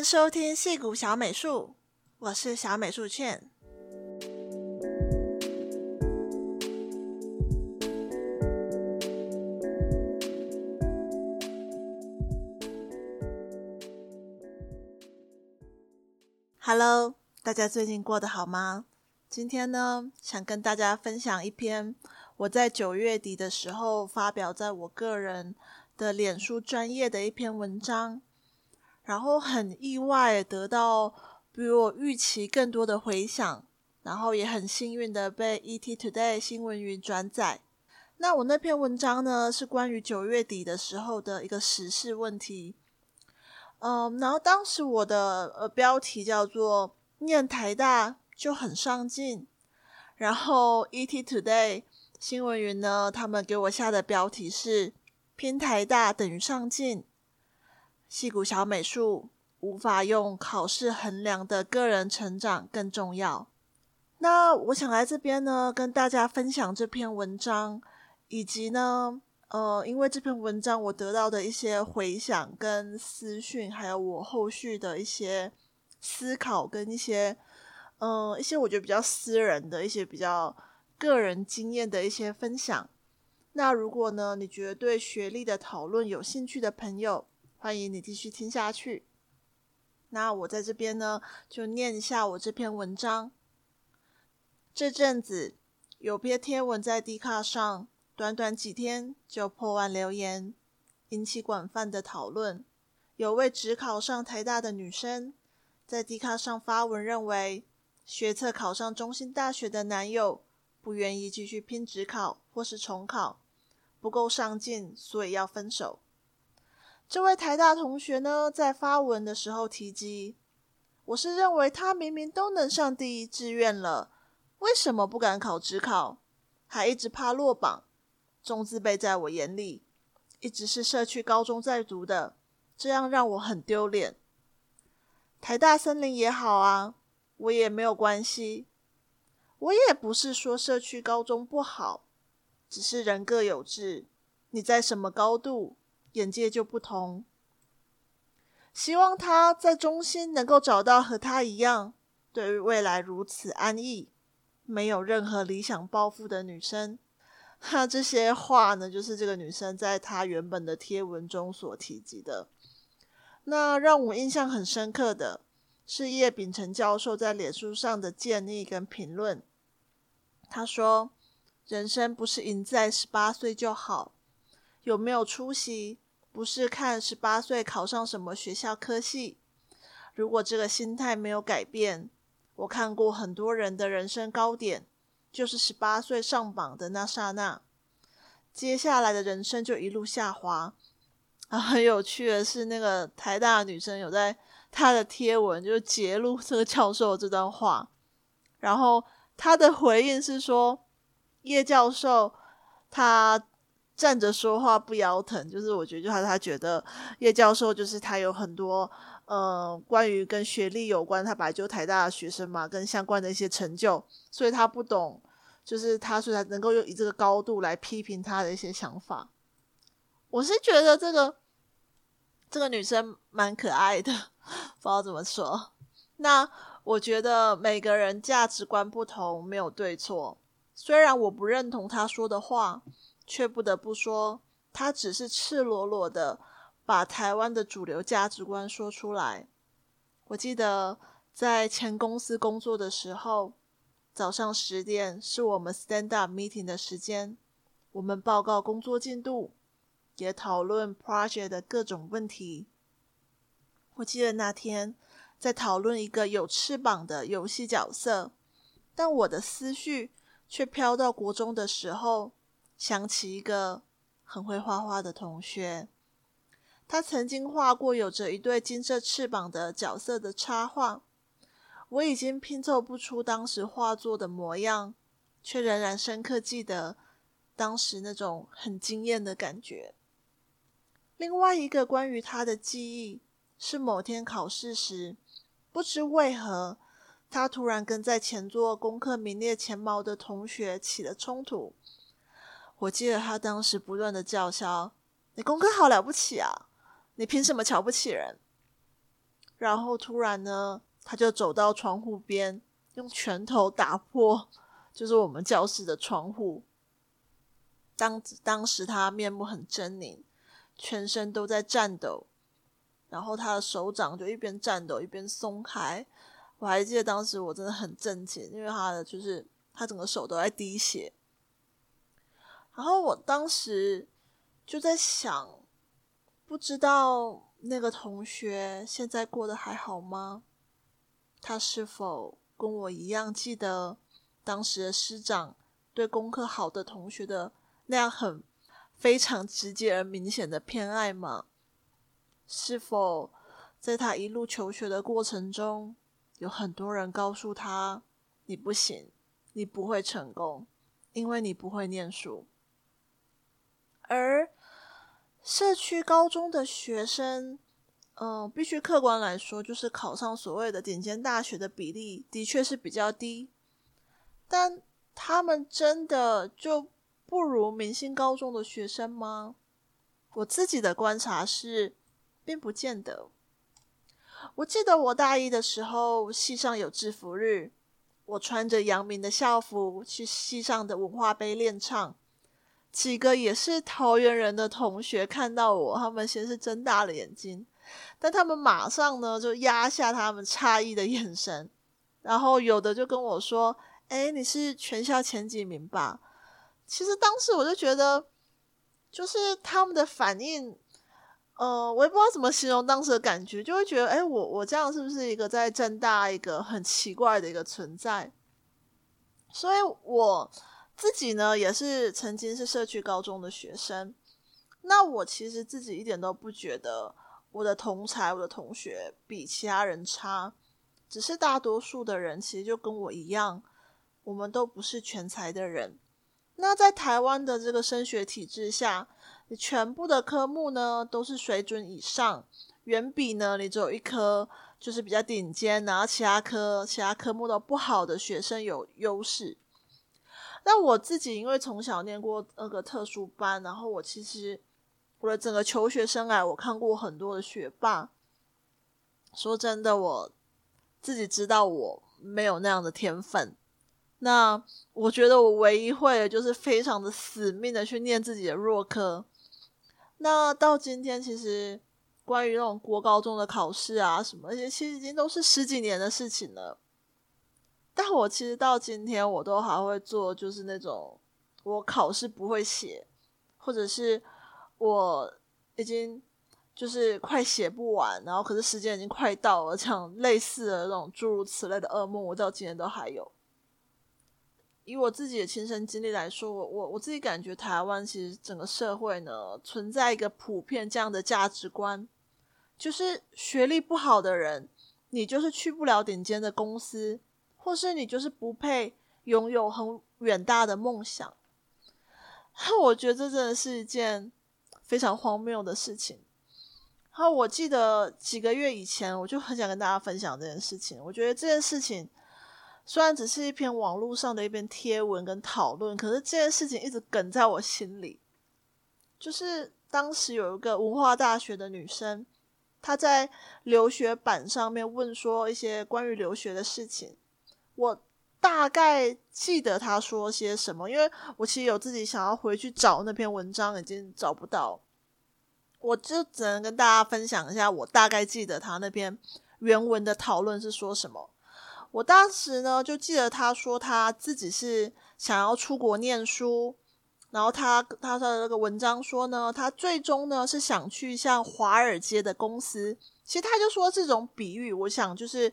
迎收听矽谷小美术，我是小美术茜。Hello，大家最近过得好吗？今天呢，想跟大家分享一篇我在九月底的时候发表在我个人的脸书专业的一篇文章。然后很意外得到比我预期更多的回响，然后也很幸运的被 ET Today 新闻云转载。那我那篇文章呢，是关于九月底的时候的一个时事问题。嗯，然后当时我的呃标题叫做“念台大就很上进”，然后 ET Today 新闻云呢，他们给我下的标题是“拼台大等于上进”。戏谷小美术无法用考试衡量的个人成长更重要。那我想来这边呢，跟大家分享这篇文章，以及呢，呃，因为这篇文章我得到的一些回响跟私讯，还有我后续的一些思考跟一些，呃，一些我觉得比较私人的一些比较个人经验的一些分享。那如果呢，你觉得对学历的讨论有兴趣的朋友，欢迎你继续听下去。那我在这边呢，就念一下我这篇文章。这阵子有篇贴文在 D 卡上，短短几天就破万留言，引起广泛的讨论。有位只考上台大的女生在 D 卡上发文，认为学测考上中兴大学的男友不愿意继续拼职考或是重考，不够上进，所以要分手。这位台大同学呢，在发文的时候提及，我是认为他明明都能上第一志愿了，为什么不敢考职考，还一直怕落榜？中字辈在我眼里，一直是社区高中在读的，这样让我很丢脸。台大森林也好啊，我也没有关系。我也不是说社区高中不好，只是人各有志，你在什么高度？眼界就不同，希望他在中心能够找到和他一样，对于未来如此安逸，没有任何理想抱负的女生。那，这些话呢，就是这个女生在她原本的贴文中所提及的。那让我印象很深刻的是叶秉成教授在脸书上的建议跟评论。他说：“人生不是赢在十八岁就好。”有没有出息，不是看十八岁考上什么学校科系。如果这个心态没有改变，我看过很多人的人生高点，就是十八岁上榜的那刹那，接下来的人生就一路下滑。啊，很有趣的是，那个台大的女生有在她的贴文就截录这个教授这段话，然后她的回应是说，叶教授他。站着说话不腰疼，就是我觉得，就他他觉得叶教授就是他有很多呃关于跟学历有关，他本来就台大的学生嘛，跟相关的一些成就，所以他不懂，就是他所以他能够用以这个高度来批评他的一些想法。我是觉得这个这个女生蛮可爱的，不知道怎么说。那我觉得每个人价值观不同，没有对错。虽然我不认同他说的话。却不得不说，他只是赤裸裸的把台湾的主流价值观说出来。我记得在前公司工作的时候，早上十点是我们 stand up meeting 的时间，我们报告工作进度，也讨论 project 的各种问题。我记得那天在讨论一个有翅膀的游戏角色，但我的思绪却飘到国中的时候。想起一个很会画画的同学，他曾经画过有着一对金色翅膀的角色的插画。我已经拼凑不出当时画作的模样，却仍然深刻记得当时那种很惊艳的感觉。另外一个关于他的记忆是某天考试时，不知为何，他突然跟在前座功课名列前茅的同学起了冲突。我记得他当时不断的叫嚣：“你功课好了不起啊！你凭什么瞧不起人？”然后突然呢，他就走到窗户边，用拳头打破，就是我们教室的窗户。当当时他面目很狰狞，全身都在颤抖，然后他的手掌就一边颤抖一边松开。我还记得当时我真的很震惊，因为他的就是他整个手都在滴血。然后我当时就在想，不知道那个同学现在过得还好吗？他是否跟我一样记得当时的师长对功课好的同学的那样很非常直接而明显的偏爱吗？是否在他一路求学的过程中，有很多人告诉他：“你不行，你不会成功，因为你不会念书。”而社区高中的学生，嗯、必须客观来说，就是考上所谓的顶尖大学的比例的确是比较低，但他们真的就不如明星高中的学生吗？我自己的观察是，并不见得。我记得我大一的时候，系上有制服日，我穿着阳明的校服去系上的文化杯练唱。几个也是桃园人的同学看到我，他们先是睁大了眼睛，但他们马上呢就压下他们诧异的眼神，然后有的就跟我说：“哎，你是全校前几名吧？”其实当时我就觉得，就是他们的反应，呃，我也不知道怎么形容当时的感觉，就会觉得，哎，我我这样是不是一个在政大一个很奇怪的一个存在？所以我。自己呢，也是曾经是社区高中的学生。那我其实自己一点都不觉得我的同才、我的同学比其他人差，只是大多数的人其实就跟我一样，我们都不是全才的人。那在台湾的这个升学体制下，你全部的科目呢都是水准以上，远比呢你只有一科就是比较顶尖，然后其他科其他科目都不好的学生有优势。那我自己因为从小念过那个特殊班，然后我其实我的整个求学生涯，我看过很多的学霸。说真的，我自己知道我没有那样的天分。那我觉得我唯一会的就是非常的死命的去念自己的弱科。那到今天，其实关于那种国高中的考试啊什么，那些其实已经都是十几年的事情了。但我其实到今天，我都还会做，就是那种我考试不会写，或者是我已经就是快写不完，然后可是时间已经快到了，这样类似的那种诸如此类的噩梦，我到今天都还有。以我自己的亲身经历来说，我我我自己感觉台湾其实整个社会呢，存在一个普遍这样的价值观，就是学历不好的人，你就是去不了顶尖的公司。或是你就是不配拥有很远大的梦想，我觉得这真的是一件非常荒谬的事情。然后我记得几个月以前，我就很想跟大家分享这件事情。我觉得这件事情虽然只是一篇网络上的一篇贴文跟讨论，可是这件事情一直梗在我心里。就是当时有一个文化大学的女生，她在留学版上面问说一些关于留学的事情。我大概记得他说些什么，因为我其实有自己想要回去找那篇文章，已经找不到，我就只能跟大家分享一下，我大概记得他那篇原文的讨论是说什么。我当时呢就记得他说他自己是想要出国念书，然后他他的那个文章说呢，他最终呢是想去像华尔街的公司。其实他就说这种比喻，我想就是。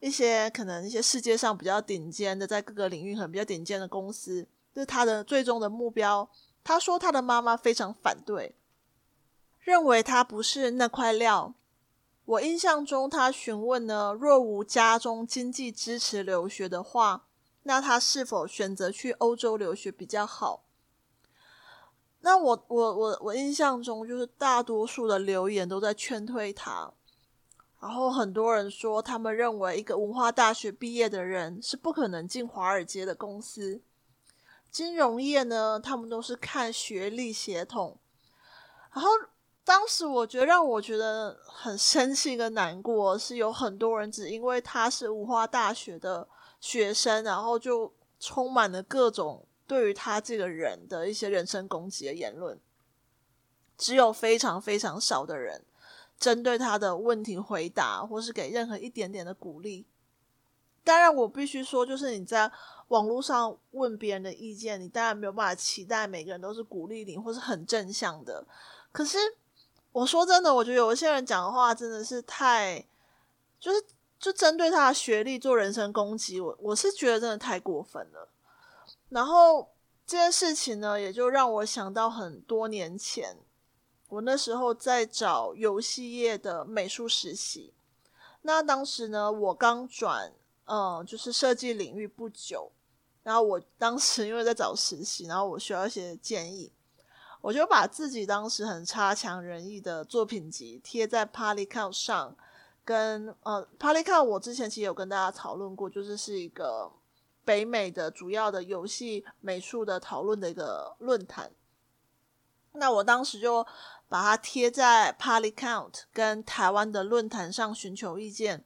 一些可能一些世界上比较顶尖的，在各个领域很比较顶尖的公司，这是他的最终的目标。他说他的妈妈非常反对，认为他不是那块料。我印象中，他询问呢，若无家中经济支持留学的话，那他是否选择去欧洲留学比较好？那我我我我印象中，就是大多数的留言都在劝退他。然后很多人说，他们认为一个文化大学毕业的人是不可能进华尔街的公司。金融业呢，他们都是看学历、血统。然后当时我觉得让我觉得很生气跟难过，是有很多人只因为他是文化大学的学生，然后就充满了各种对于他这个人的一些人身攻击的言论，只有非常非常少的人针对他的问题回答，或是给任何一点点的鼓励。当然，我必须说，就是你在网络上问别人的意见，你当然没有办法期待每个人都是鼓励你或是很正向的。可是，我说真的，我觉得有些人讲的话真的是太，就是就针对他的学历做人身攻击，我我是觉得真的太过分了。然后这件事情呢，也就让我想到很多年前，我那时候在找游戏业的美术实习。那当时呢，我刚转。嗯，就是设计领域不久，然后我当时 因为在找实习，然后我需要一些建议，我就把自己当时很差强人意的作品集贴在 Polycount 上，跟呃 Polycount 我之前其实有跟大家讨论过，就是是一个北美的主要的游戏美术的讨论的一个论坛。那我当时就把它贴在 Polycount 跟台湾的论坛上寻求意见。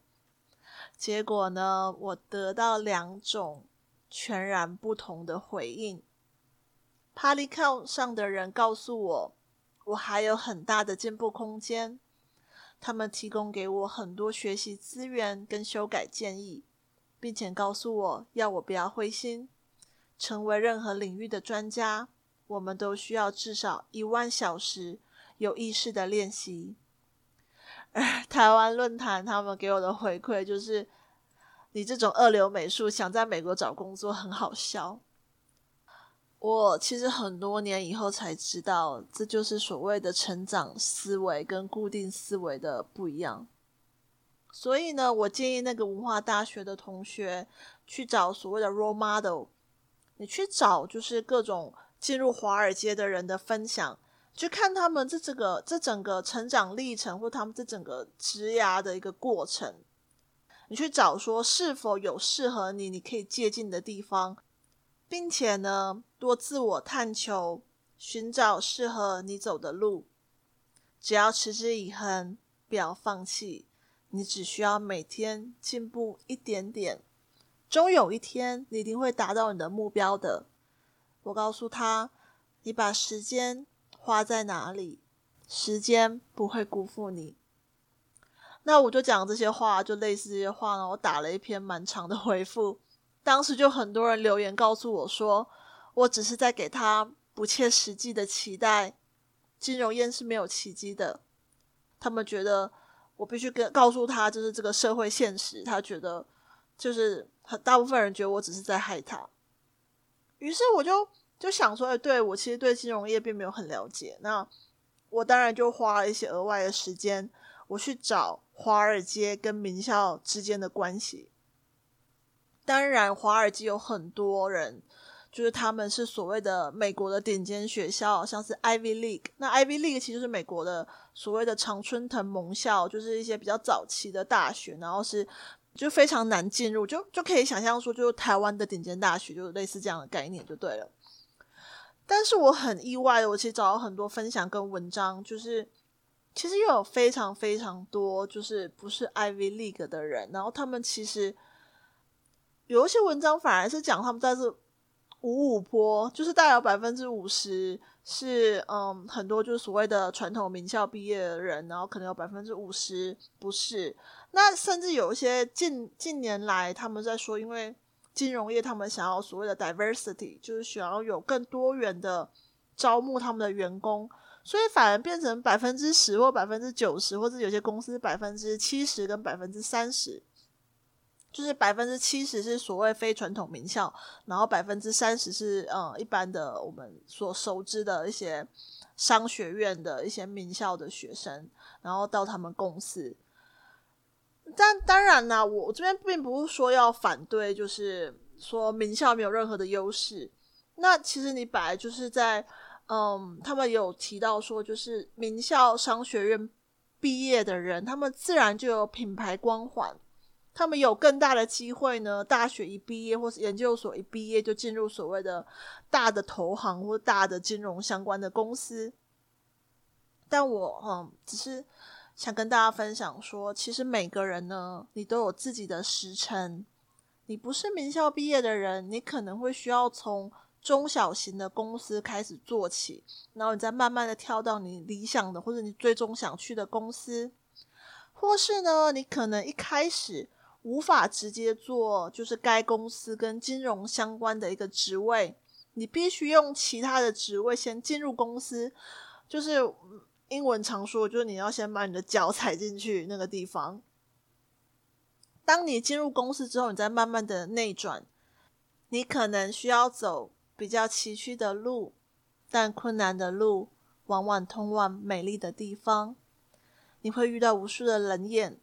结果呢，我得到两种全然不同的回应。Polycount 上的人告诉我，我还有很大的进步空间。他们提供给我很多学习资源跟修改建议，并且告诉我要我不要灰心。成为任何领域的专家，我们都需要至少一万小时有意识的练习。台湾论坛他们给我的回馈就是，你这种二流美术想在美国找工作很好笑。我其实很多年以后才知道，这就是所谓的成长思维跟固定思维的不一样。所以呢，我建议那个文化大学的同学去找所谓的 role model，你去找就是各种进入华尔街的人的分享。去看他们这整个这整个成长历程，或他们这整个职涯的一个过程，你去找说是否有适合你，你可以借鉴的地方，并且呢，多自我探求，寻找适合你走的路。只要持之以恒，不要放弃，你只需要每天进步一点点，终有一天你一定会达到你的目标的。我告诉他，你把时间。花在哪里，时间不会辜负你。那我就讲这些话，就类似这些话呢。我打了一篇蛮长的回复，当时就很多人留言告诉我说，我只是在给他不切实际的期待。金融业是没有奇迹的，他们觉得我必须跟告诉他，就是这个社会现实。他觉得就是很大部分人觉得我只是在害他，于是我就。就想说，哎对，我其实对金融业并没有很了解。那我当然就花了一些额外的时间，我去找华尔街跟名校之间的关系。当然，华尔街有很多人，就是他们是所谓的美国的顶尖学校，像是 Ivy League。那 Ivy League 其实是美国的所谓的常春藤盟校，就是一些比较早期的大学，然后是就非常难进入，就就可以想象说，就是台湾的顶尖大学，就类似这样的概念，就对了。但是我很意外的，我其实找到很多分享跟文章，就是其实又有非常非常多就是不是 Ivy League 的人，然后他们其实有一些文章反而是讲他们在这五五坡，就是大概有百分之五十是嗯很多就是所谓的传统名校毕业的人，然后可能有百分之五十不是，那甚至有一些近近年来他们在说，因为。金融业他们想要所谓的 diversity，就是想要有更多元的招募他们的员工，所以反而变成百分之十或百分之九十，或者有些公司百分之七十跟百分之三十，就是百分之七十是所谓非传统名校，然后百分之三十是嗯一般的我们所熟知的一些商学院的一些名校的学生，然后到他们公司。但当然啦，我这边并不是说要反对，就是说名校没有任何的优势。那其实你本来就是在，嗯，他们有提到说，就是名校商学院毕业的人，他们自然就有品牌光环，他们有更大的机会呢。大学一毕业或是研究所一毕业就进入所谓的大的投行或大的金融相关的公司。但我嗯，只是想跟大家分享说，其实每个人呢，你都有自己的时程。你不是名校毕业的人，你可能会需要从中小型的公司开始做起，然后你再慢慢的跳到你理想的或者你最终想去的公司，或是呢，你可能一开始无法直接做就是该公司跟金融相关的一个职位，你必须用其他的职位先进入公司，就是。英文常说，就是你要先把你的脚踩进去那个地方。当你进入公司之后，你再慢慢的内转。你可能需要走比较崎岖的路，但困难的路往往通往美丽的地方。你会遇到无数的冷眼，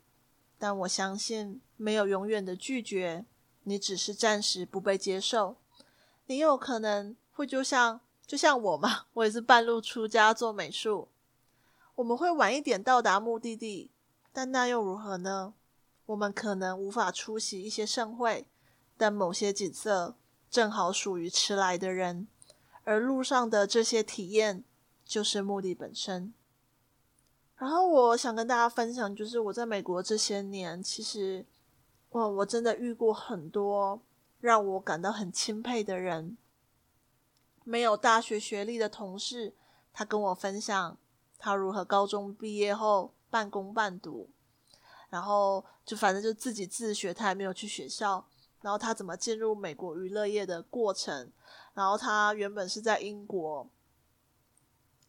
但我相信没有永远的拒绝，你只是暂时不被接受。你有可能会就像就像我嘛，我也是半路出家做美术。我们会晚一点到达目的地，但那又如何呢？我们可能无法出席一些盛会，但某些景色正好属于迟来的人，而路上的这些体验就是目的本身。然后我想跟大家分享，就是我在美国这些年，其实哇，我真的遇过很多让我感到很钦佩的人。没有大学学历的同事，他跟我分享。他如何高中毕业后半工半读，然后就反正就自己自学，他也没有去学校。然后他怎么进入美国娱乐业的过程，然后他原本是在英国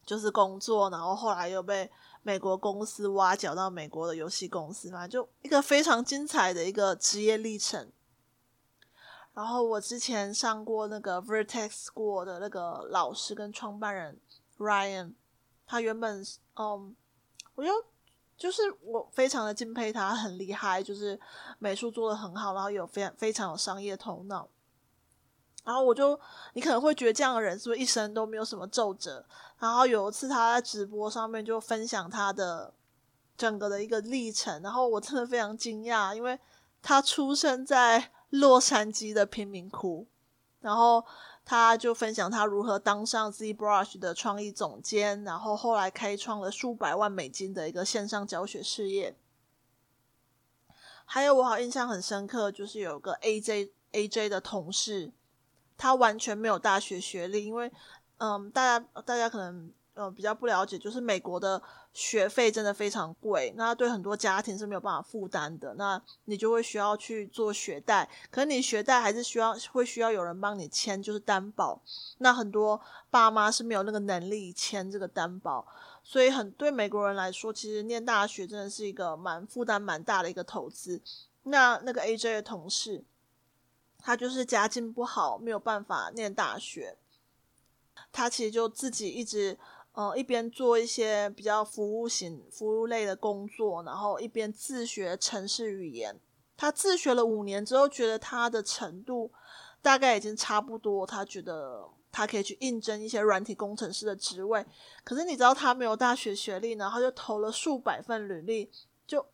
就是工作，然后后来又被美国公司挖角到美国的游戏公司嘛，就一个非常精彩的一个职业历程。然后我之前上过那个 Vertex School 的那个老师跟创办人 Ryan。他原本，嗯，我就就是我非常的敬佩他，很厉害，就是美术做的很好，然后有非常非常有商业头脑。然后我就，你可能会觉得这样的人是不是一生都没有什么皱褶？然后有一次他在直播上面就分享他的整个的一个历程，然后我真的非常惊讶，因为他出生在洛杉矶的贫民窟，然后。他就分享他如何当上 ZBrush 的创意总监，然后后来开创了数百万美金的一个线上教学事业。还有我好印象很深刻，就是有个 AJ AJ 的同事，他完全没有大学学历，因为嗯，大家大家可能。呃，比较不了解，就是美国的学费真的非常贵，那对很多家庭是没有办法负担的。那你就会需要去做学贷，可是你学贷还是需要会需要有人帮你签，就是担保。那很多爸妈是没有那个能力签这个担保，所以很对美国人来说，其实念大学真的是一个蛮负担蛮大的一个投资。那那个 AJ 的同事，他就是家境不好，没有办法念大学，他其实就自己一直。呃，一边做一些比较服务型、服务类的工作，然后一边自学程式语言。他自学了五年之后，觉得他的程度大概已经差不多，他觉得他可以去应征一些软体工程师的职位。可是你知道他没有大学学历呢，他就投了数百份履历，就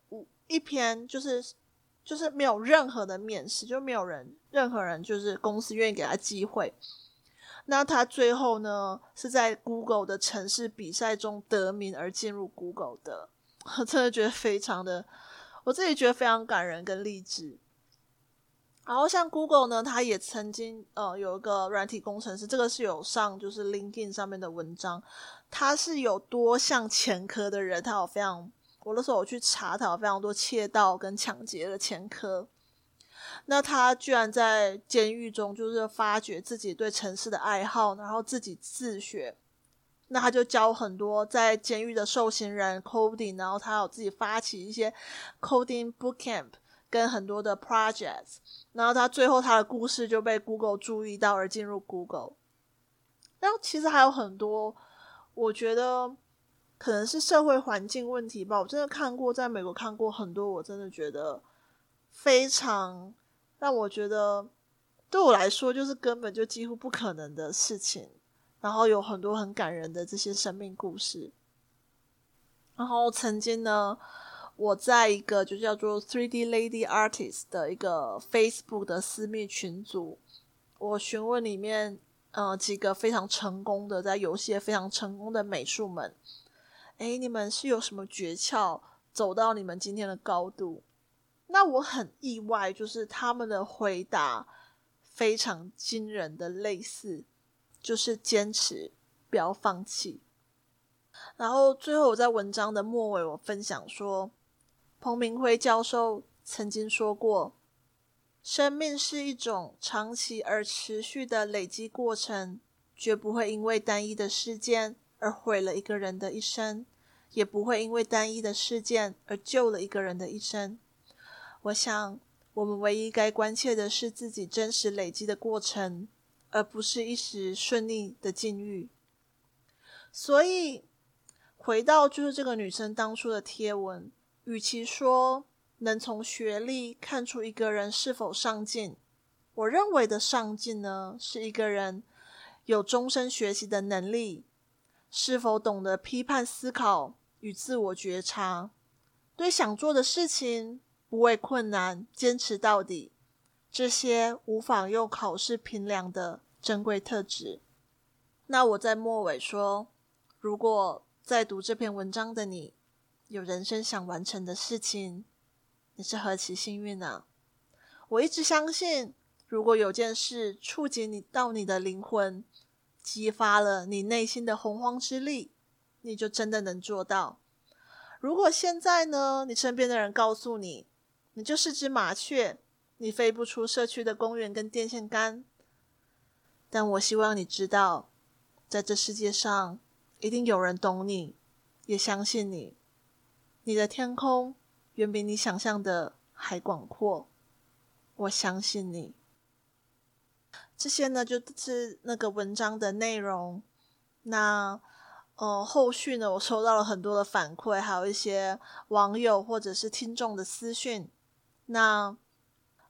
一篇就是就是没有任何的面试，就没有人任何人就是公司愿意给他机会。那他最后呢，是在 Google 的城市比赛中得名而进入 Google 的，我真的觉得非常的，我自己觉得非常感人跟励志。然后像 Google 呢，他也曾经呃有一个软体工程师，这个是有上就是 LinkedIn 上面的文章，他是有多项前科的人，他有非常，我那时候我去查，他有非常多窃盗跟抢劫的前科。那他居然在监狱中，就是发掘自己对城市的爱好，然后自己自学。那他就教很多在监狱的受刑人 coding，然后他有自己发起一些 coding bootcamp 跟很多的 projects。然后他最后他的故事就被 Google 注意到而进入 Google。然后其实还有很多，我觉得可能是社会环境问题吧。我真的看过，在美国看过很多，我真的觉得。非常让我觉得，对我来说就是根本就几乎不可能的事情。然后有很多很感人的这些生命故事。然后曾经呢，我在一个就叫做 3D Lady Artist 的一个 Facebook 的私密群组，我询问里面呃几个非常成功的在游戏非常成功的美术们。哎，你们是有什么诀窍走到你们今天的高度？那我很意外，就是他们的回答非常惊人的类似，就是坚持，不要放弃。然后最后我在文章的末尾，我分享说，彭明辉教授曾经说过，生命是一种长期而持续的累积过程，绝不会因为单一的事件而毁了一个人的一生，也不会因为单一的事件而救了一个人的一生。我想，我们唯一该关切的是自己真实累积的过程，而不是一时顺利的境遇。所以，回到就是这个女生当初的贴文，与其说能从学历看出一个人是否上进，我认为的上进呢，是一个人有终身学习的能力，是否懂得批判思考与自我觉察，对想做的事情。不畏困难，坚持到底，这些无法用考试评量的珍贵特质。那我在末尾说，如果在读这篇文章的你，有人生想完成的事情，你是何其幸运啊！我一直相信，如果有件事触及你到你的灵魂，激发了你内心的洪荒之力，你就真的能做到。如果现在呢，你身边的人告诉你，你就是只麻雀，你飞不出社区的公园跟电线杆。但我希望你知道，在这世界上，一定有人懂你，也相信你。你的天空远比你想象的还广阔。我相信你。这些呢，就是那个文章的内容。那。呃，后续呢，我收到了很多的反馈，还有一些网友或者是听众的私讯。那，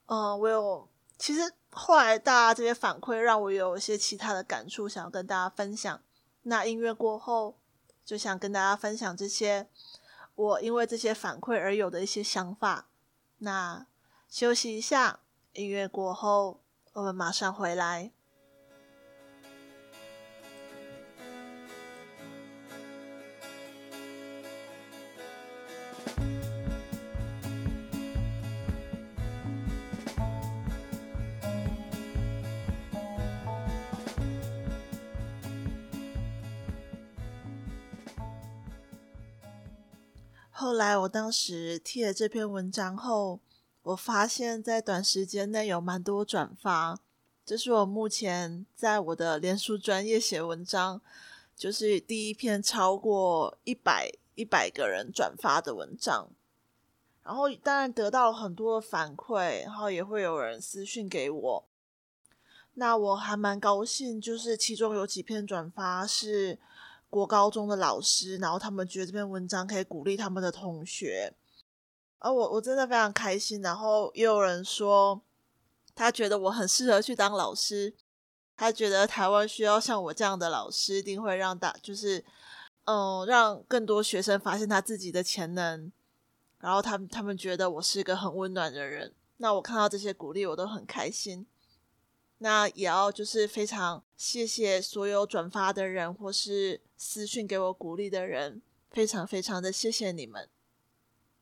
呃，我有，其实后来大家这些反馈让我有一些其他的感触，想要跟大家分享。那音乐过后，就想跟大家分享这些我因为这些反馈而有的一些想法。那休息一下，音乐过后，我们马上回来。后来，我当时贴了这篇文章后，我发现，在短时间内有蛮多转发。这是我目前在我的脸书专业写文章，就是第一篇超过一百一百个人转发的文章。然后，当然得到了很多的反馈，然后也会有人私讯给我。那我还蛮高兴，就是其中有几篇转发是。国高中的老师，然后他们觉得这篇文章可以鼓励他们的同学，而我我真的非常开心。然后也有人说，他觉得我很适合去当老师，他觉得台湾需要像我这样的老师，一定会让大就是嗯，让更多学生发现他自己的潜能。然后他们他们觉得我是一个很温暖的人，那我看到这些鼓励，我都很开心。那也要就是非常谢谢所有转发的人，或是私讯给我鼓励的人，非常非常的谢谢你们。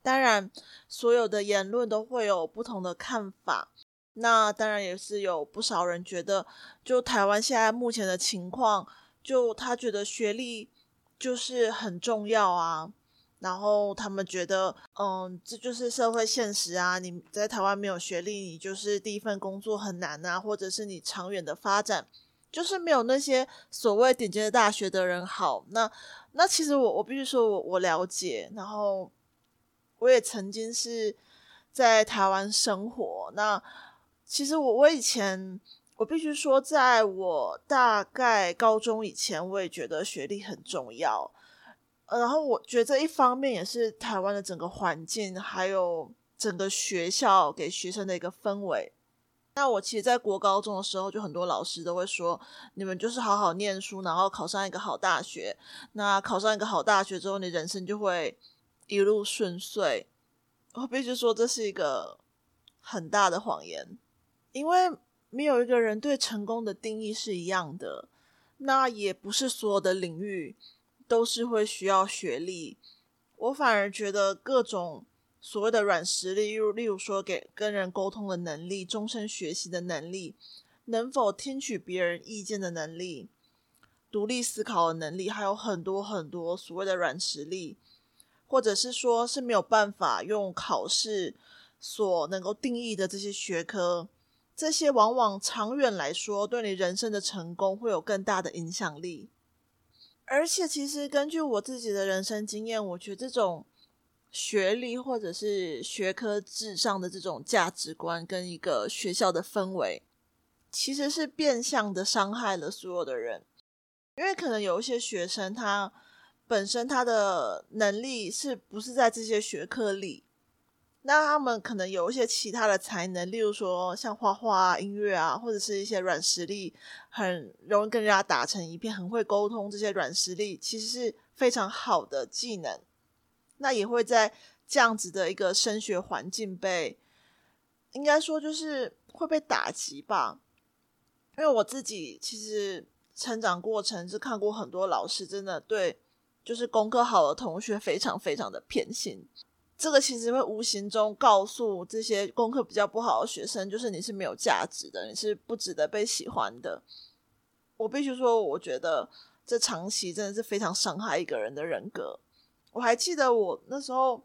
当然，所有的言论都会有不同的看法。那当然也是有不少人觉得，就台湾现在目前的情况，就他觉得学历就是很重要啊。然后他们觉得，嗯，这就是社会现实啊！你在台湾没有学历，你就是第一份工作很难啊，或者是你长远的发展就是没有那些所谓顶尖的大学的人好。那那其实我我必须说我我了解，然后我也曾经是在台湾生活。那其实我我以前我必须说，在我大概高中以前，我也觉得学历很重要。然后我觉得一方面也是台湾的整个环境，还有整个学校给学生的一个氛围。那我其实，在国高中的时候，就很多老师都会说，你们就是好好念书，然后考上一个好大学。那考上一个好大学之后，你人生就会一路顺遂。我必须说，这是一个很大的谎言，因为没有一个人对成功的定义是一样的。那也不是所有的领域。都是会需要学历。我反而觉得各种所谓的软实力，例如例如说给跟人沟通的能力、终身学习的能力、能否听取别人意见的能力、独立思考的能力，还有很多很多所谓的软实力，或者是说是没有办法用考试所能够定义的这些学科，这些往往长远来说对你人生的成功会有更大的影响力。而且，其实根据我自己的人生经验，我觉得这种学历或者是学科至上的这种价值观，跟一个学校的氛围，其实是变相的伤害了所有的人。因为可能有一些学生，他本身他的能力是不是在这些学科里？那他们可能有一些其他的才能，例如说像画画、音乐啊，或者是一些软实力，很容易跟人家打成一片，很会沟通。这些软实力其实是非常好的技能。那也会在这样子的一个升学环境被，应该说就是会被打击吧。因为我自己其实成长过程是看过很多老师真的对，就是功课好的同学非常非常的偏心。这个其实会无形中告诉这些功课比较不好的学生，就是你是没有价值的，你是不值得被喜欢的。我必须说，我觉得这长期真的是非常伤害一个人的人格。我还记得我那时候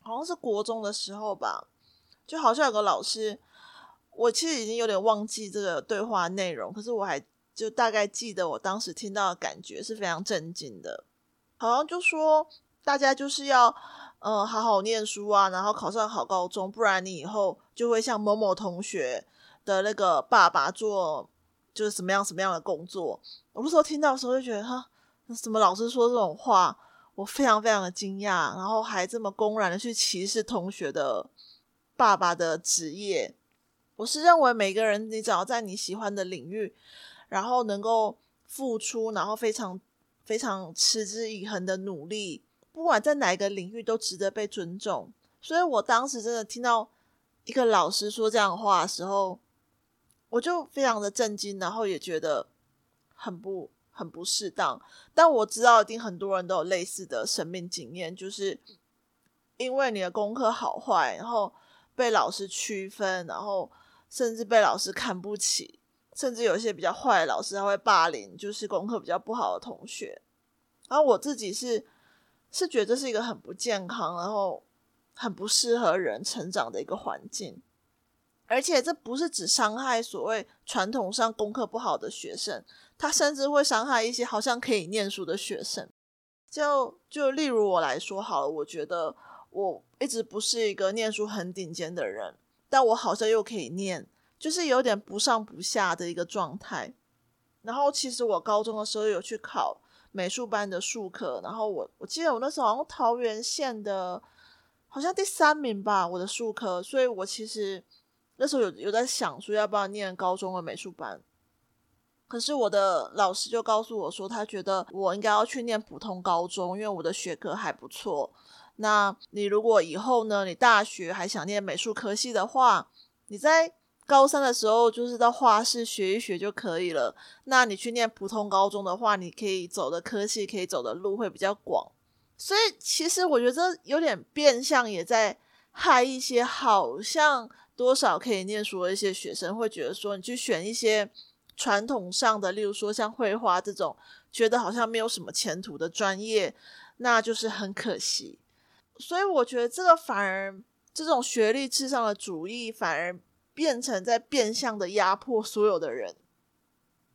好像是国中的时候吧，就好像有个老师，我其实已经有点忘记这个对话内容，可是我还就大概记得我当时听到的感觉是非常震惊的，好像就说大家就是要。嗯，好好念书啊，然后考上好高中，不然你以后就会像某某同学的那个爸爸做，就是什么样什么样的工作。我那时候听到的时候就觉得，哈，什么老师说这种话，我非常非常的惊讶，然后还这么公然的去歧视同学的爸爸的职业。我是认为每个人，你只要在你喜欢的领域，然后能够付出，然后非常非常持之以恒的努力。不管在哪一个领域都值得被尊重，所以我当时真的听到一个老师说这样的话的时候，我就非常的震惊，然后也觉得很不很不适当。但我知道一定很多人都有类似的生命经验，就是因为你的功课好坏，然后被老师区分，然后甚至被老师看不起，甚至有一些比较坏的老师他会霸凌，就是功课比较不好的同学。然后我自己是。是觉得这是一个很不健康，然后很不适合人成长的一个环境，而且这不是只伤害所谓传统上功课不好的学生，他甚至会伤害一些好像可以念书的学生。就就例如我来说好了，我觉得我一直不是一个念书很顶尖的人，但我好像又可以念，就是有点不上不下的一个状态。然后其实我高中的时候有去考。美术班的术科，然后我我记得我那时候好像桃园县的，好像第三名吧，我的术科，所以我其实那时候有有在想说要不要念高中的美术班，可是我的老师就告诉我说，他觉得我应该要去念普通高中，因为我的学科还不错。那你如果以后呢，你大学还想念美术科系的话，你在。高三的时候，就是到画室学一学就可以了。那你去念普通高中的话，你可以走的科系，可以走的路会比较广。所以，其实我觉得这有点变相，也在害一些好像多少可以念书的一些学生，会觉得说，你去选一些传统上的，例如说像绘画这种，觉得好像没有什么前途的专业，那就是很可惜。所以，我觉得这个反而这种学历至上的主义，反而。变成在变相的压迫所有的人，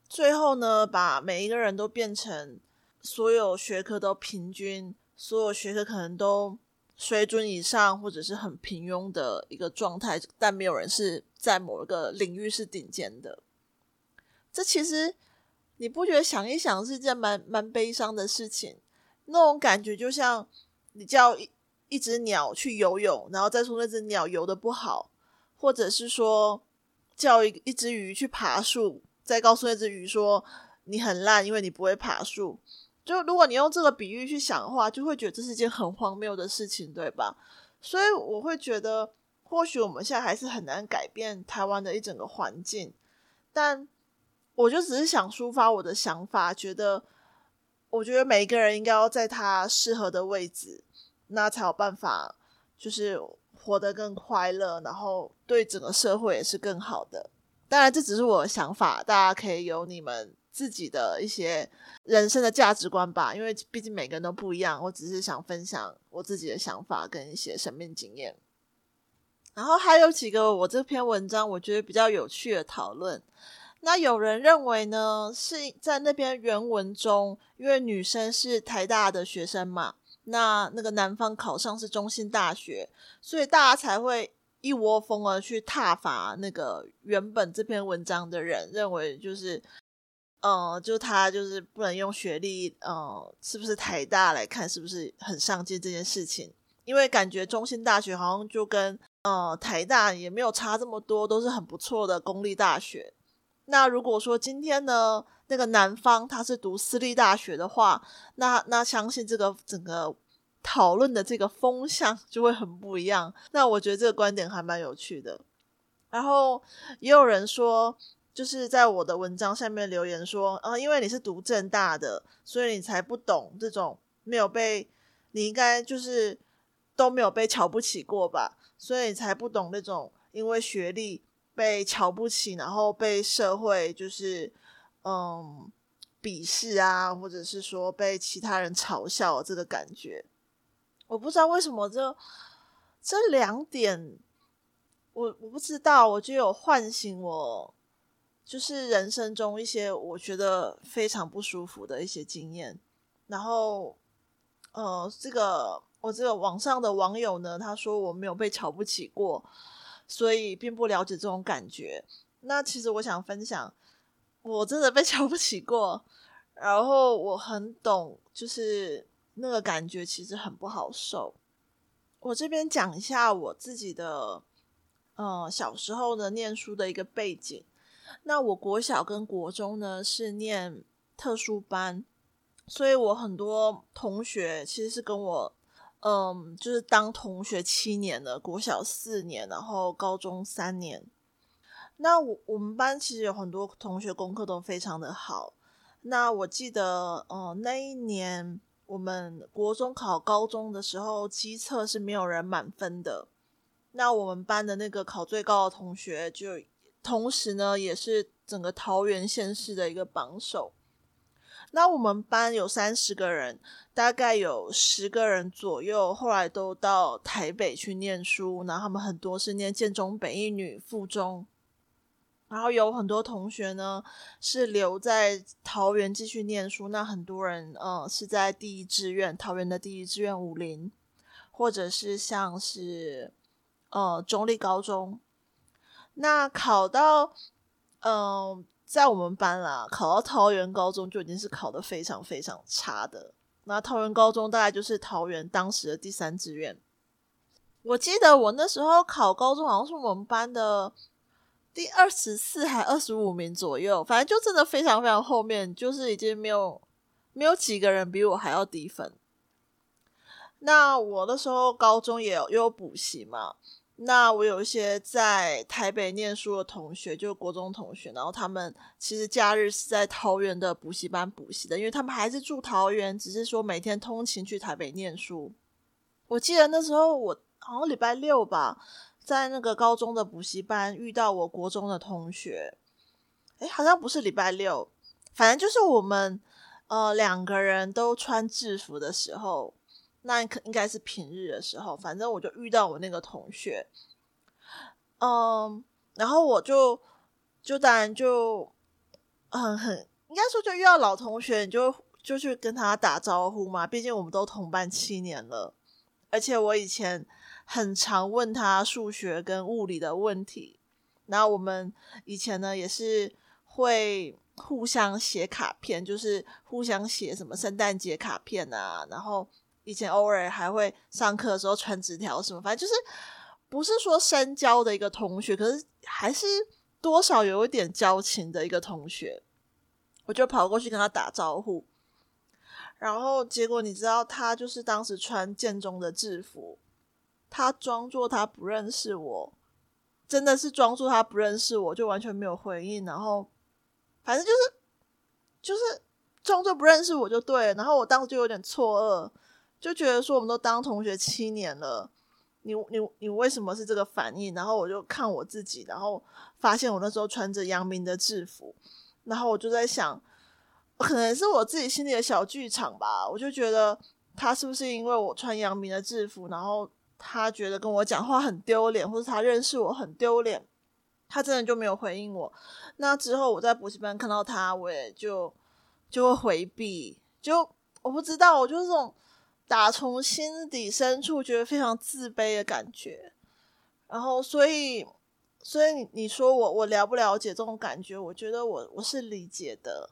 最后呢，把每一个人都变成所有学科都平均，所有学科可能都水准以上，或者是很平庸的一个状态，但没有人是在某一个领域是顶尖的。这其实你不觉得想一想是件蛮蛮悲伤的事情？那种感觉就像你叫一一只鸟去游泳，然后再说那只鸟游的不好。或者是说，叫一一只鱼去爬树，再告诉那只鱼说你很烂，因为你不会爬树。就如果你用这个比喻去想的话，就会觉得这是一件很荒谬的事情，对吧？所以我会觉得，或许我们现在还是很难改变台湾的一整个环境，但我就只是想抒发我的想法，觉得我觉得每一个人应该要在他适合的位置，那才有办法，就是活得更快乐，然后对整个社会也是更好的。当然，这只是我的想法，大家可以有你们自己的一些人生的价值观吧。因为毕竟每个人都不一样，我只是想分享我自己的想法跟一些生命经验。然后还有几个我这篇文章我觉得比较有趣的讨论。那有人认为呢，是在那篇原文中，因为女生是台大的学生嘛，那那个男方考上是中兴大学，所以大家才会。一窝蜂的去挞伐那个原本这篇文章的人，认为就是，呃，就他就是不能用学历，呃，是不是台大来看是不是很上进这件事情？因为感觉中兴大学好像就跟呃台大也没有差这么多，都是很不错的公立大学。那如果说今天呢，那个男方他是读私立大学的话，那那相信这个整个。讨论的这个风向就会很不一样。那我觉得这个观点还蛮有趣的。然后也有人说，就是在我的文章下面留言说，啊，因为你是读政大的，所以你才不懂这种没有被，你应该就是都没有被瞧不起过吧，所以你才不懂那种因为学历被瞧不起，然后被社会就是嗯鄙视啊，或者是说被其他人嘲笑这个感觉。我不知道为什么这这两点，我我不知道，我就有唤醒我，就是人生中一些我觉得非常不舒服的一些经验。然后，呃，这个我这个网上的网友呢，他说我没有被瞧不起过，所以并不了解这种感觉。那其实我想分享，我真的被 瞧不起过，然后我很懂，就是。那个感觉其实很不好受。我这边讲一下我自己的，呃，小时候的念书的一个背景。那我国小跟国中呢是念特殊班，所以我很多同学其实是跟我，嗯、就是当同学七年的，国小四年，然后高中三年。那我我们班其实有很多同学功课都非常的好。那我记得，呃，那一年。我们国中考高中的时候，基测是没有人满分的。那我们班的那个考最高的同学，就同时呢，也是整个桃园县市的一个榜首。那我们班有三十个人，大概有十个人左右，后来都到台北去念书。然后他们很多是念建中北一女附中。然后有很多同学呢是留在桃园继续念书，那很多人嗯是在第一志愿桃园的第一志愿武林，或者是像是呃中立高中。那考到嗯在我们班啦，考到桃园高中就已经是考得非常非常差的。那桃园高中大概就是桃园当时的第三志愿。我记得我那时候考高中好像是我们班的。第二十四还二十五名左右，反正就真的非常非常后面，就是已经没有没有几个人比我还要低分。那我那时候高中也有也有补习嘛，那我有一些在台北念书的同学，就国中同学，然后他们其实假日是在桃园的补习班补习的，因为他们还是住桃园，只是说每天通勤去台北念书。我记得那时候我好像礼拜六吧。在那个高中的补习班遇到我国中的同学，诶，好像不是礼拜六，反正就是我们呃两个人都穿制服的时候，那可应该是平日的时候，反正我就遇到我那个同学，嗯，然后我就就当然就很很应该说就遇到老同学，你就就去跟他打招呼嘛，毕竟我们都同班七年了，而且我以前。很常问他数学跟物理的问题，然后我们以前呢也是会互相写卡片，就是互相写什么圣诞节卡片啊，然后以前偶尔还会上课的时候传纸条什么，反正就是不是说深交的一个同学，可是还是多少有一点交情的一个同学，我就跑过去跟他打招呼，然后结果你知道他就是当时穿建中的制服。他装作他不认识我，真的是装作他不认识我，就完全没有回应。然后，反正就是，就是，装作不认识我就对。然后我当时就有点错愕，就觉得说我们都当同学七年了，你你你为什么是这个反应？然后我就看我自己，然后发现我那时候穿着阳明的制服，然后我就在想，可能是我自己心里的小剧场吧。我就觉得他是不是因为我穿阳明的制服，然后他觉得跟我讲话很丢脸，或者他认识我很丢脸。他真的就没有回应我。那之后我在补习班看到他，我也就就会回避。就我不知道，我就是这种打从心底深处觉得非常自卑的感觉。然后，所以，所以你说我我了不了解这种感觉？我觉得我我是理解的。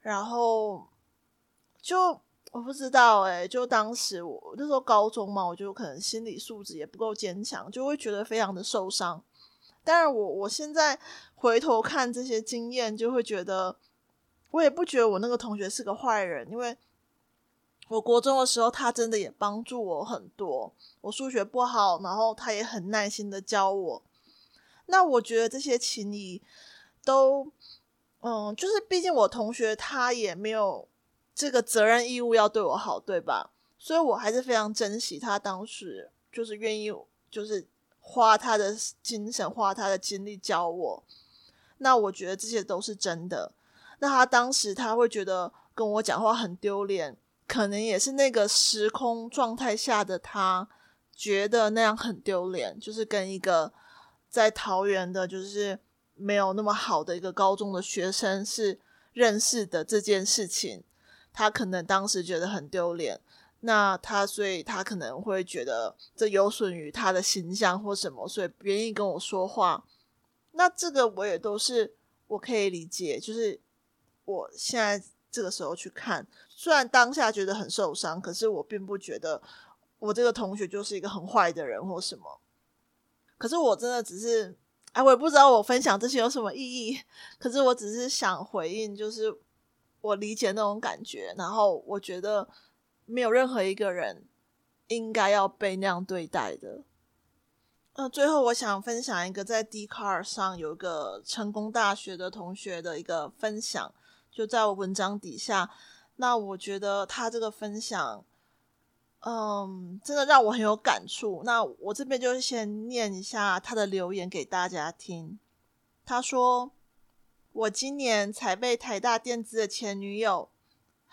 然后，就我不知道哎、就当时我那时候高中嘛，我就可能心理素质也不够坚强，就会觉得非常的受伤。当然，我我现在回头看这些经验，就会觉得，我也不觉得我那个同学是个坏人，因为我国中的时候，他真的也帮助我很多。我数学不好，然后他也很耐心的教我。那我觉得这些情谊都，嗯，就是毕竟我同学他也没有这个责任义务要对我好，对吧？所以我还是非常珍惜他当时就是愿意，就是。花他的精神，花他的精力教我，那我觉得这些都是真的。那他当时他会觉得跟我讲话很丢脸，可能也是那个时空状态下的他觉得那样很丢脸，就是跟一个在桃园的，就是没有那么好的一个高中的学生是认识的这件事情，他可能当时觉得很丢脸。那他，所以他可能会觉得这有损于他的形象或什么，所以不愿意跟我说话。那这个我也都是我可以理解，就是我现在这个时候去看，虽然当下觉得很受伤，可是我并不觉得我这个同学就是一个很坏的人或什么。可是我真的只是，哎，我也不知道我分享这些有什么意义。可是我只是想回应，就是我理解那种感觉，然后我觉得。没有任何一个人应该要被那样对待的。那最后，我想分享一个在 d c a r 上有一个成功大学的同学的一个分享，就在我文章底下。那我觉得他这个分享，嗯，真的让我很有感触。那我这边就先念一下他的留言给大家听。他说：“我今年才被台大电子的前女友。”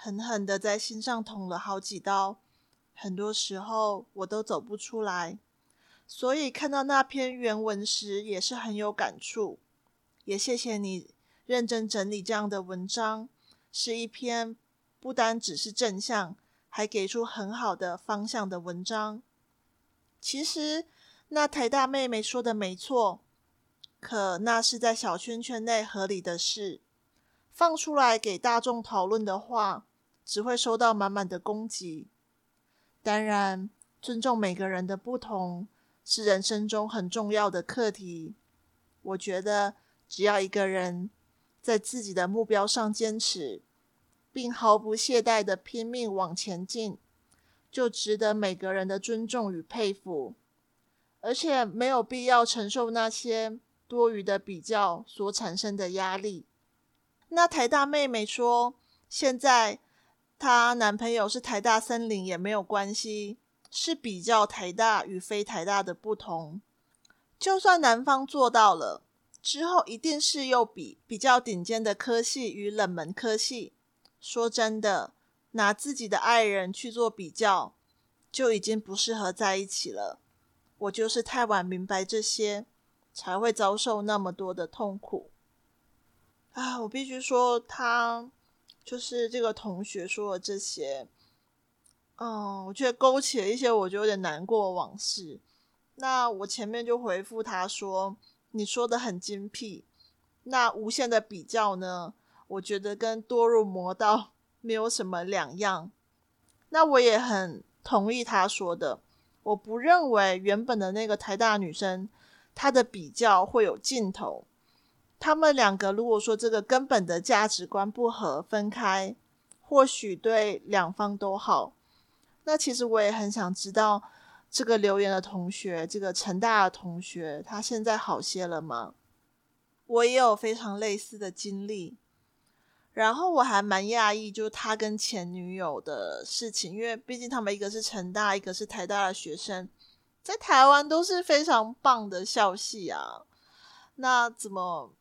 狠狠的在心上捅了好几刀，很多时候我都走不出来，所以看到那篇原文时也是很有感触。也谢谢你认真整理这样的文章，是一篇不单只是正向，还给出很好的方向的文章。其实那台大妹妹说的没错，可那是在小圈圈内合理的事，放出来给大众讨论的话，只会收到满满的攻击。当然，尊重每个人的不同是人生中很重要的课题。我觉得，只要一个人在自己的目标上坚持，并毫不懈怠地拼命往前进，就值得每个人的尊重与佩服。而且，没有必要承受那些多余的比较所产生的压力。那台大妹妹说：“现在。”她男朋友是台大森林也没有关系，是比较台大与非台大的不同。就算男方做到了，之后一定是又比比较顶尖的科系与冷门科系。说真的，拿自己的爱人去做比较，就已经不适合在一起了。我就是太晚明白这些，才会遭受那么多的痛苦。啊，我必须说他。就是这个同学说的这些，嗯，我觉得勾起了一些我觉得有点难过往事。那我前面就回复他说：“你说的很精辟。”那无限的比较呢？我觉得跟堕入魔道 没有什么两样。那我也很同意他说的。我不认为原本的那个台大女生他的比较会有尽头。他们两个如果说这个根本的价值观不合，分开，或许对两方都好。那其实我也很想知道，这个留言的同学，这个成大的同学，他现在好些了吗？我也有非常类似的经历。然后我还蛮讶异，就是他跟前女友的事情，因为毕竟他们一个是成大，一个是台大的学生，在台湾都是非常棒的校系啊。那怎么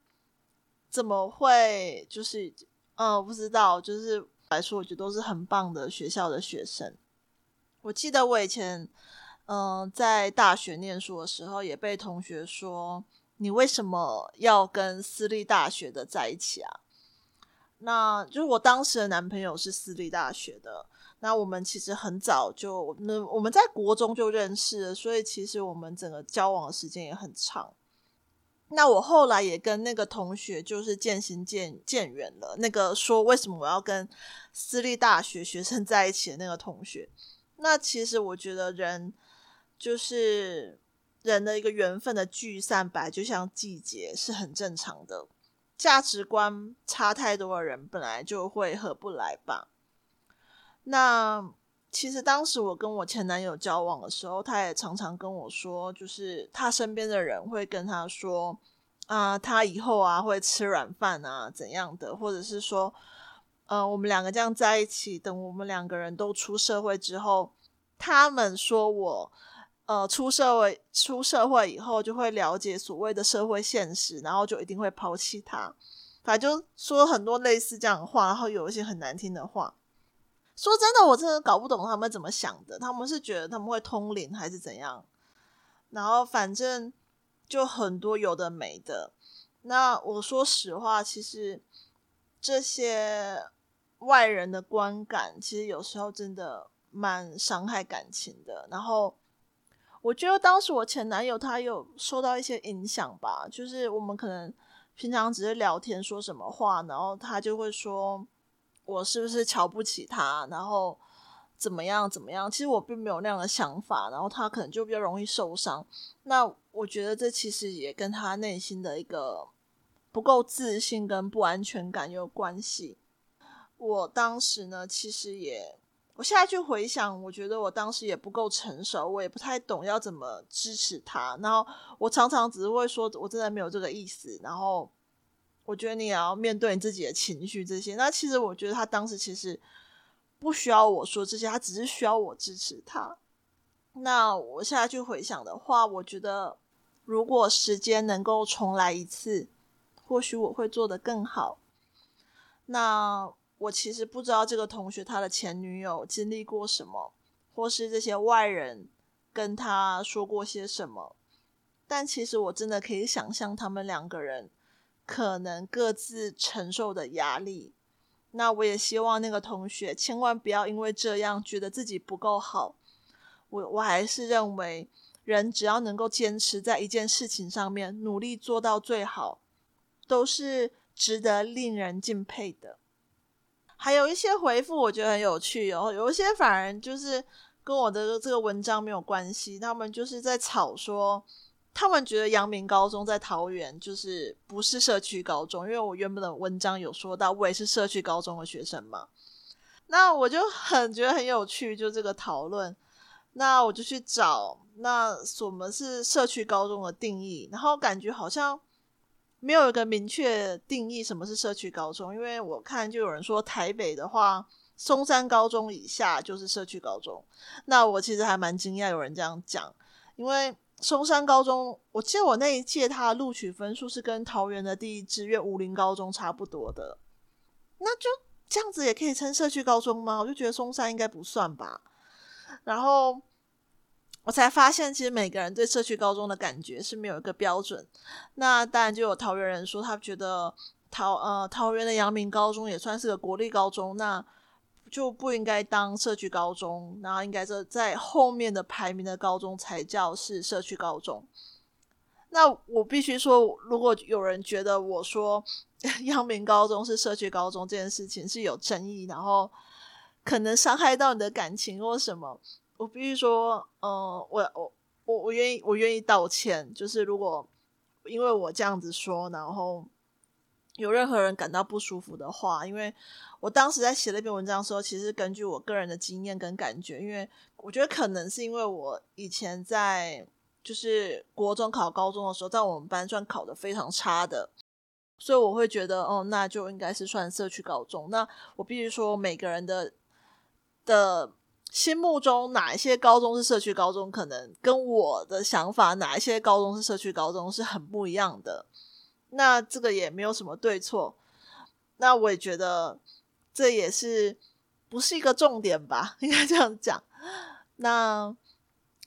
怎么会就是嗯，不知道，就是来说，我觉得都是很棒的学校的学生。我记得我以前嗯、在大学念书的时候，也被同学说，你为什么要跟私立大学的在一起啊？那就是我当时的男朋友是私立大学的，那我们其实很早就，那我们在国中就认识了，所以其实我们整个交往的时间也很长。那我后来也跟那个同学就是渐行渐渐远了。那个说为什么我要跟私立大学学生在一起的那个同学，那其实我觉得人就是人的一个缘分的聚散，本来就像季节是很正常的。价值观差太多的人，本来就会合不来吧。那其实当时我跟我前男友交往的时候，他也常常跟我说，就是他身边的人会跟他说，啊、呃，他以后啊会吃软饭啊怎样的，或者是说，呃，我们两个这样在一起，等我们两个人都出社会之后，他们说我。呃，出社会出社会以后，就会了解所谓的社会现实，然后就一定会抛弃他。反正就说很多类似这样的话，然后有一些很难听的话。说真的，我真的搞不懂他们怎么想的。他们是觉得他们会通灵还是怎样？然后反正就很多有的没的。那我说实话，其实这些外人的观感，其实有时候真的蛮伤害感情的。然后。我觉得当时我前男友他有受到一些影响吧，就是我们可能平常只是聊天说什么话，然后他就会说我是不是瞧不起他，然后怎么样怎么样。其实我并没有那样的想法，然后他可能就比较容易受伤。那我觉得这其实也跟他内心的一个不够自信跟不安全感有关系。我当时呢，其实也。我现在去回想，我觉得我当时也不够成熟，我也不太懂要怎么支持他。然后我常常只是会说，我真的没有这个意思。然后我觉得你也要面对你自己的情绪这些。那其实我觉得他当时其实不需要我说这些，他只是需要我支持他。那我现在去回想的话，我觉得如果时间能够重来一次，或许我会做得更好。那。我其实不知道这个同学他的前女友经历过什么，或是这些外人跟他说过些什么，但其实我真的可以想象他们两个人可能各自承受的压力。那我也希望那个同学千万不要因为这样觉得自己不够好。我我还是认为，人只要能够坚持在一件事情上面，努力做到最好，都是值得令人敬佩的。还有一些回复，我觉得很有趣哦。有一些反而就是跟我的这个文章没有关系，他们就是在吵说，他们觉得阳明高中在桃园就是不是社区高中，因为我原本的文章有说到，我也是社区高中的学生嘛。那我就很觉得很有趣，就这个讨论。那我就去找那什么是社区高中的定义，然后感觉好像。没有一个明确定义什么是社区高中，因为我看就有人说台北的话，松山高中以下就是社区高中。那我其实还蛮惊讶有人这样讲，因为松山高中，我记得我那一届他录取分数是跟桃园的第一志愿武陵高中差不多的，那就这样子也可以称社区高中吗？我就觉得松山应该不算吧，然后。我才发现，其实每个人对社区高中的感觉是没有一个标准。那当然就有桃园人说，他觉得桃呃桃园的阳明高中也算是个国立高中，那就不应该当社区高中，然后应该是在后面的排名的高中才叫是社区高中。那我必须说，如果有人觉得我说 阳明高中是社区高中这件事情是有争议，然后可能伤害到你的感情或什么。我必须说，嗯、我我我我愿意，我愿意道歉。就是如果因为我这样子说，然后有任何人感到不舒服的话，因为我当时在写那篇文章的时候，其实根据我个人的经验跟感觉，因为我觉得可能是因为我以前在就是国中考高中的时候，在我们班算考得非常差的。所以我会觉得，哦，那就应该是算社区高中。那我必须说，每个人的的心目中，哪一些高中是社区高中，可能跟我的想法，哪一些高中是社区高中，是很不一样的。那这个也没有什么对错。那我也觉得，这也是不是一个重点吧？应该这样讲。那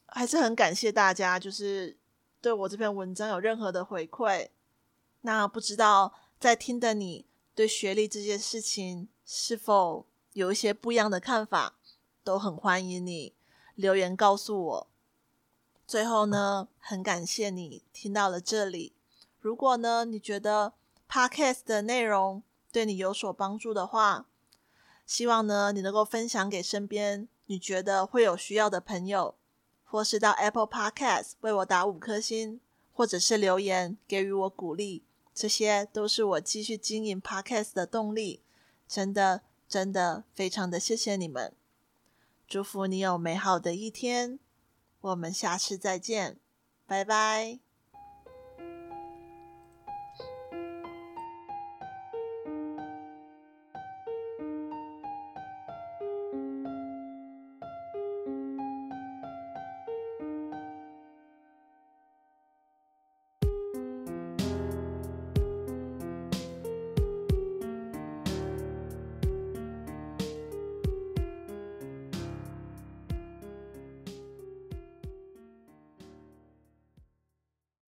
还是很感谢大家，就是对我这篇文章有任何的回馈。那不知道在听的你对学历这件事情是否有一些不一样的看法，都很欢迎你留言告诉我。最后呢，很感谢你听到了这里。如果呢，你觉得 Podcast 的内容对你有所帮助的话，希望呢你能够分享给身边你觉得会有需要的朋友，或是到 Apple Podcast 为我打五颗星，或者是留言给予我鼓励。这些都是我继续经营 Podcast 的动力，真的真的非常的谢谢你们，祝福你有美好的一天，我们下次再见，拜拜。